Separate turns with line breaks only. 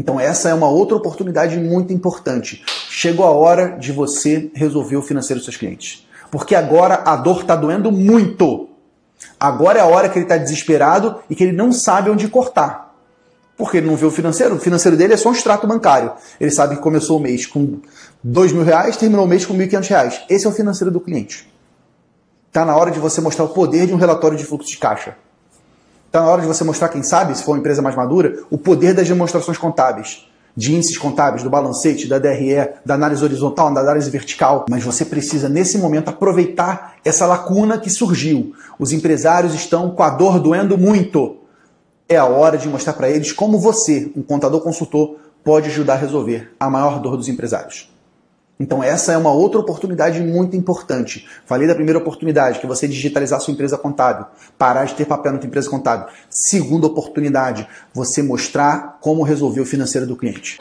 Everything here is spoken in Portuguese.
Então essa é uma outra oportunidade muito importante. Chegou a hora de você resolver o financeiro dos seus clientes. Porque agora a dor está doendo muito. Agora é a hora que ele está desesperado e que ele não sabe onde cortar. Porque ele não vê o financeiro. O financeiro dele é só um extrato bancário. Ele sabe que começou o mês com dois mil reais, terminou o mês com mil e reais. Esse é o financeiro do cliente. Está na hora de você mostrar o poder de um relatório de fluxo de caixa. Está na hora de você mostrar, quem sabe, se for uma empresa mais madura, o poder das demonstrações contábeis, de índices contábeis, do balancete, da DRE, da análise horizontal, da análise vertical. Mas você precisa, nesse momento, aproveitar essa lacuna que surgiu. Os empresários estão com a dor doendo muito. É a hora de mostrar para eles como você, um contador consultor, pode ajudar a resolver a maior dor dos empresários. Então essa é uma outra oportunidade muito importante. Falei da primeira oportunidade, que é você digitalizar sua empresa contábil, parar de ter papel na sua empresa contábil. Segunda oportunidade, você mostrar como resolver o financeiro do cliente.